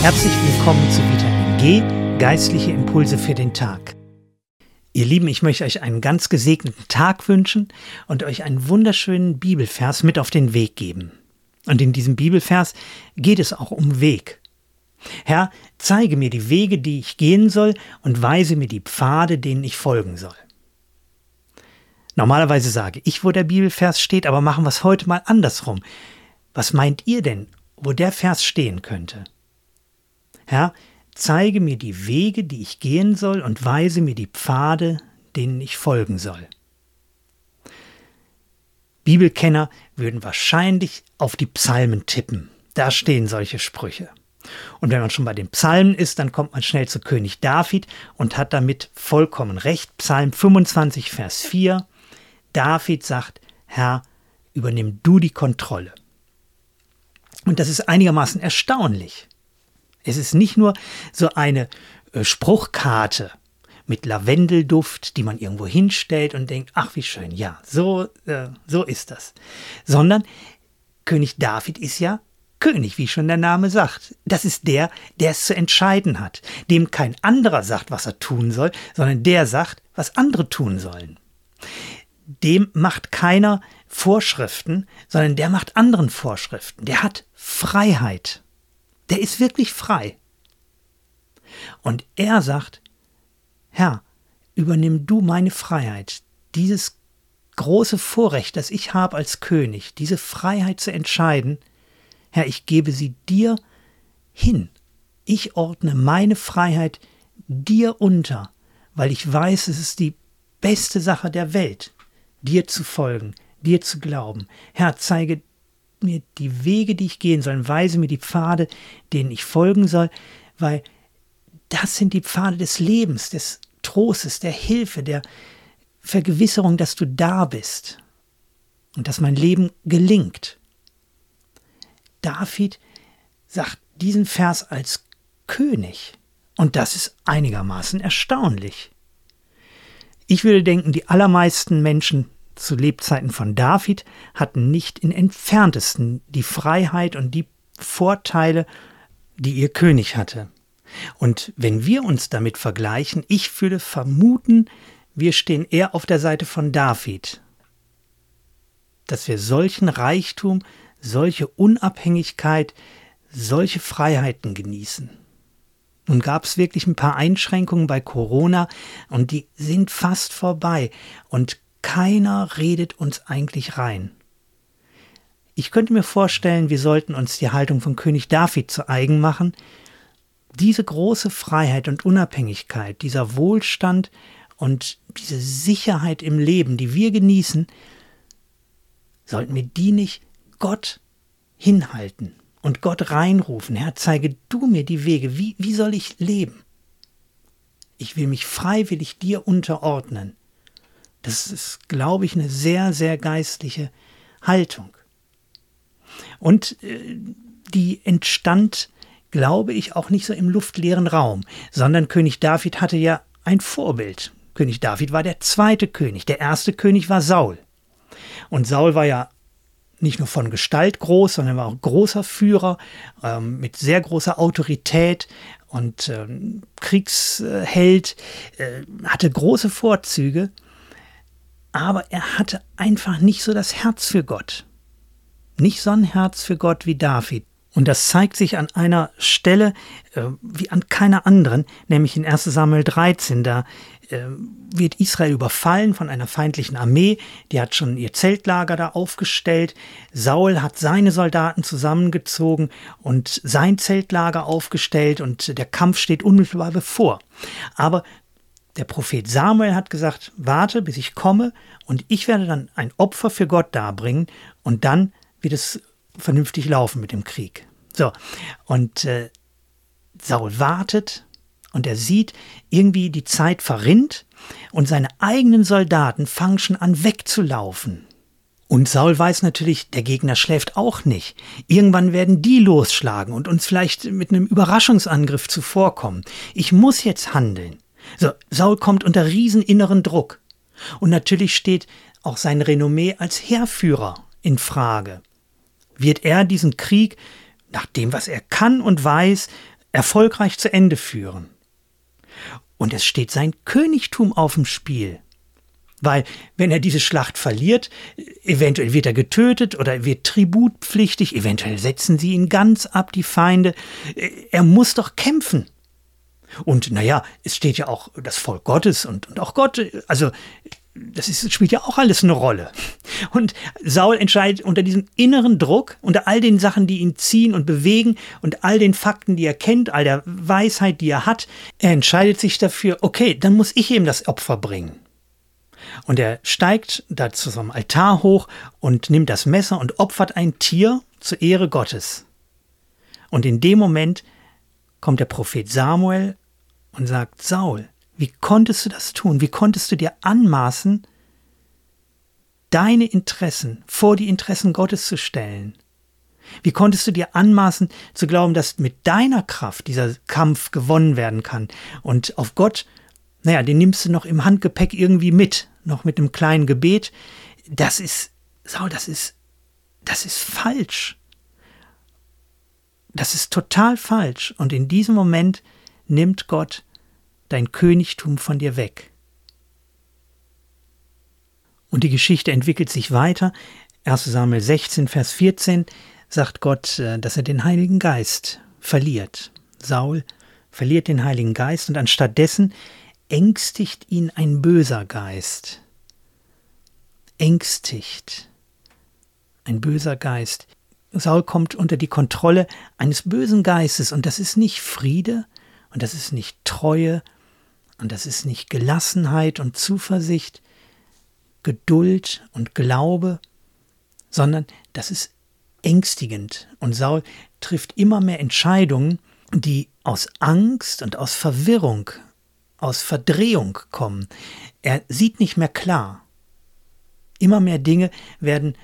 Herzlich willkommen zu Vitamin G, geistliche Impulse für den Tag. Ihr Lieben, ich möchte euch einen ganz gesegneten Tag wünschen und euch einen wunderschönen Bibelvers mit auf den Weg geben. Und in diesem Bibelvers geht es auch um Weg. Herr, zeige mir die Wege, die ich gehen soll, und weise mir die Pfade, denen ich folgen soll. Normalerweise sage ich, wo der Bibelvers steht, aber machen wir es heute mal andersrum. Was meint ihr denn, wo der Vers stehen könnte? Herr, zeige mir die Wege, die ich gehen soll, und weise mir die Pfade, denen ich folgen soll. Bibelkenner würden wahrscheinlich auf die Psalmen tippen. Da stehen solche Sprüche. Und wenn man schon bei den Psalmen ist, dann kommt man schnell zu König David und hat damit vollkommen recht. Psalm 25, Vers 4. David sagt, Herr, übernimm du die Kontrolle. Und das ist einigermaßen erstaunlich. Es ist nicht nur so eine äh, Spruchkarte mit Lavendelduft, die man irgendwo hinstellt und denkt, ach wie schön, ja, so, äh, so ist das. Sondern König David ist ja König, wie schon der Name sagt. Das ist der, der es zu entscheiden hat, dem kein anderer sagt, was er tun soll, sondern der sagt, was andere tun sollen. Dem macht keiner Vorschriften, sondern der macht anderen Vorschriften. Der hat Freiheit. Der ist wirklich frei. Und er sagt, Herr, übernimm du meine Freiheit, dieses große Vorrecht, das ich habe als König, diese Freiheit zu entscheiden, Herr, ich gebe sie dir hin. Ich ordne meine Freiheit dir unter, weil ich weiß, es ist die beste Sache der Welt, dir zu folgen, dir zu glauben. Herr, zeige mir die Wege, die ich gehen soll, weise mir die Pfade, denen ich folgen soll, weil das sind die Pfade des Lebens, des Trostes, der Hilfe, der Vergewisserung, dass du da bist und dass mein Leben gelingt. David sagt diesen Vers als König und das ist einigermaßen erstaunlich. Ich würde denken, die allermeisten Menschen zu Lebzeiten von David hatten nicht in entferntesten die Freiheit und die Vorteile, die ihr König hatte. Und wenn wir uns damit vergleichen, ich würde vermuten, wir stehen eher auf der Seite von David, dass wir solchen Reichtum, solche Unabhängigkeit, solche Freiheiten genießen. Nun gab es wirklich ein paar Einschränkungen bei Corona und die sind fast vorbei. Und keiner redet uns eigentlich rein. Ich könnte mir vorstellen, wir sollten uns die Haltung von König David zu eigen machen. Diese große Freiheit und Unabhängigkeit, dieser Wohlstand und diese Sicherheit im Leben, die wir genießen, sollten wir die nicht Gott hinhalten und Gott reinrufen. Herr, zeige du mir die Wege. Wie, wie soll ich leben? Ich will mich freiwillig dir unterordnen. Das ist, glaube ich, eine sehr, sehr geistliche Haltung. Und äh, die entstand, glaube ich, auch nicht so im luftleeren Raum, sondern König David hatte ja ein Vorbild. König David war der zweite König. Der erste König war Saul. Und Saul war ja nicht nur von Gestalt groß, sondern war auch großer Führer ähm, mit sehr großer Autorität und ähm, Kriegsheld, äh, hatte große Vorzüge aber er hatte einfach nicht so das Herz für Gott. Nicht so ein Herz für Gott wie David. Und das zeigt sich an einer Stelle äh, wie an keiner anderen, nämlich in 1 Samuel 13. Da äh, wird Israel überfallen von einer feindlichen Armee. Die hat schon ihr Zeltlager da aufgestellt. Saul hat seine Soldaten zusammengezogen und sein Zeltlager aufgestellt und der Kampf steht unmittelbar bevor. Aber der Prophet Samuel hat gesagt, warte, bis ich komme und ich werde dann ein Opfer für Gott darbringen und dann wird es vernünftig laufen mit dem Krieg. So, und äh, Saul wartet und er sieht, irgendwie die Zeit verrinnt und seine eigenen Soldaten fangen schon an wegzulaufen. Und Saul weiß natürlich, der Gegner schläft auch nicht. Irgendwann werden die losschlagen und uns vielleicht mit einem Überraschungsangriff zuvorkommen. Ich muss jetzt handeln. So, Saul kommt unter riesen inneren Druck. Und natürlich steht auch sein Renommee als Heerführer in Frage. Wird er diesen Krieg, nach dem, was er kann und weiß, erfolgreich zu Ende führen. Und es steht sein Königtum auf dem Spiel. Weil wenn er diese Schlacht verliert, eventuell wird er getötet oder wird tributpflichtig, eventuell setzen sie ihn ganz ab, die Feinde. Er muss doch kämpfen. Und naja, es steht ja auch das Volk Gottes und, und auch Gott, also das ist, spielt ja auch alles eine Rolle. Und Saul entscheidet unter diesem inneren Druck, unter all den Sachen, die ihn ziehen und bewegen und all den Fakten, die er kennt, all der Weisheit, die er hat, er entscheidet sich dafür, okay, dann muss ich ihm das Opfer bringen. Und er steigt da zu so einem Altar hoch und nimmt das Messer und opfert ein Tier zur Ehre Gottes. Und in dem Moment kommt der Prophet Samuel und sagt, Saul, wie konntest du das tun? Wie konntest du dir anmaßen, deine Interessen vor die Interessen Gottes zu stellen? Wie konntest du dir anmaßen zu glauben, dass mit deiner Kraft dieser Kampf gewonnen werden kann und auf Gott, naja, den nimmst du noch im Handgepäck irgendwie mit, noch mit einem kleinen Gebet. Das ist, Saul, das ist, das ist falsch. Das ist total falsch. Und in diesem Moment nimmt Gott dein Königtum von dir weg. Und die Geschichte entwickelt sich weiter. 1 Samuel 16, Vers 14 sagt Gott, äh, dass er den Heiligen Geist verliert. Saul verliert den Heiligen Geist und anstattdessen ängstigt ihn ein böser Geist. Ängstigt. Ein böser Geist. Saul kommt unter die Kontrolle eines bösen Geistes und das ist nicht Friede und das ist nicht Treue und das ist nicht Gelassenheit und Zuversicht, Geduld und Glaube, sondern das ist ängstigend. Und Saul trifft immer mehr Entscheidungen, die aus Angst und aus Verwirrung aus Verdrehung kommen. Er sieht nicht mehr klar. Immer mehr Dinge werden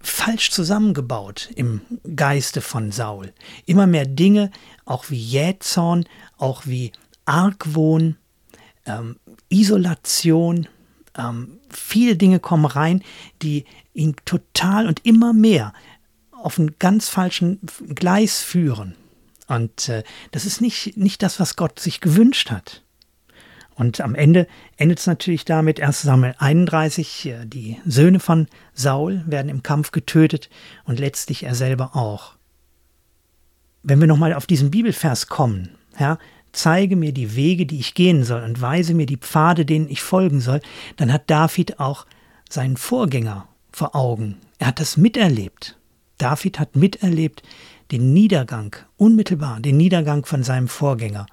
falsch zusammengebaut im Geiste von Saul. Immer mehr Dinge, auch wie Jähzorn, auch wie Argwohn, ähm, Isolation, ähm, viele Dinge kommen rein, die ihn total und immer mehr auf einen ganz falschen Gleis führen. Und äh, das ist nicht, nicht das, was Gott sich gewünscht hat. Und am Ende endet es natürlich damit, 1 Samuel 31, die Söhne von Saul werden im Kampf getötet und letztlich er selber auch. Wenn wir nochmal auf diesen Bibelvers kommen, Herr, zeige mir die Wege, die ich gehen soll und weise mir die Pfade, denen ich folgen soll, dann hat David auch seinen Vorgänger vor Augen. Er hat das miterlebt. David hat miterlebt den Niedergang, unmittelbar den Niedergang von seinem Vorgänger.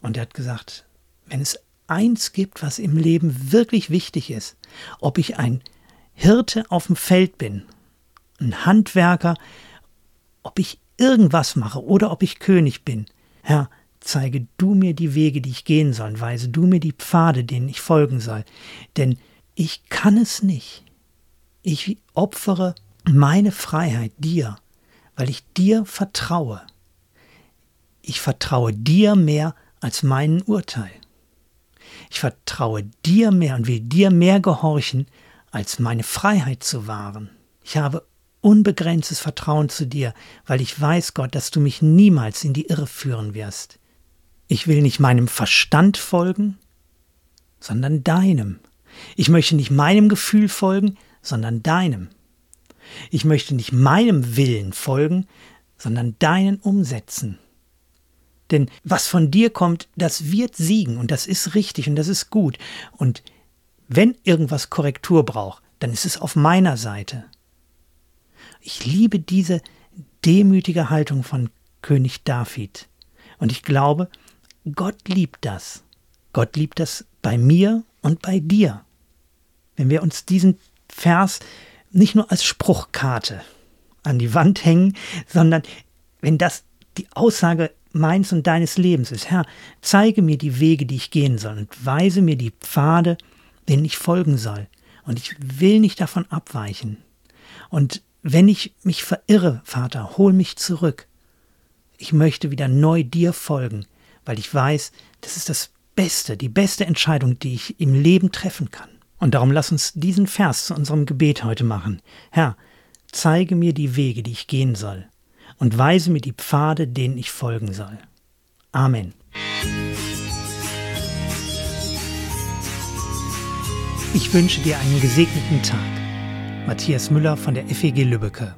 Und er hat gesagt, wenn es eins gibt, was im Leben wirklich wichtig ist, ob ich ein Hirte auf dem Feld bin, ein Handwerker, ob ich irgendwas mache oder ob ich König bin, Herr, zeige du mir die Wege, die ich gehen soll, weise du mir die Pfade, denen ich folgen soll, denn ich kann es nicht. Ich opfere meine Freiheit dir, weil ich dir vertraue. Ich vertraue dir mehr als meinen Urteil. Ich vertraue dir mehr und will dir mehr gehorchen, als meine Freiheit zu wahren. Ich habe unbegrenztes Vertrauen zu dir, weil ich weiß, Gott, dass du mich niemals in die Irre führen wirst. Ich will nicht meinem Verstand folgen, sondern deinem. Ich möchte nicht meinem Gefühl folgen, sondern deinem. Ich möchte nicht meinem Willen folgen, sondern deinen umsetzen. Denn was von dir kommt, das wird siegen und das ist richtig und das ist gut. Und wenn irgendwas Korrektur braucht, dann ist es auf meiner Seite. Ich liebe diese demütige Haltung von König David. Und ich glaube, Gott liebt das. Gott liebt das bei mir und bei dir. Wenn wir uns diesen Vers nicht nur als Spruchkarte an die Wand hängen, sondern wenn das die Aussage meins und deines Lebens ist. Herr, zeige mir die Wege, die ich gehen soll und weise mir die Pfade, denen ich folgen soll. Und ich will nicht davon abweichen. Und wenn ich mich verirre, Vater, hol mich zurück. Ich möchte wieder neu dir folgen, weil ich weiß, das ist das Beste, die beste Entscheidung, die ich im Leben treffen kann. Und darum lass uns diesen Vers zu unserem Gebet heute machen. Herr, zeige mir die Wege, die ich gehen soll und weise mir die Pfade, denen ich folgen soll. Amen. Ich wünsche dir einen gesegneten Tag. Matthias Müller von der FEG Lübbecke.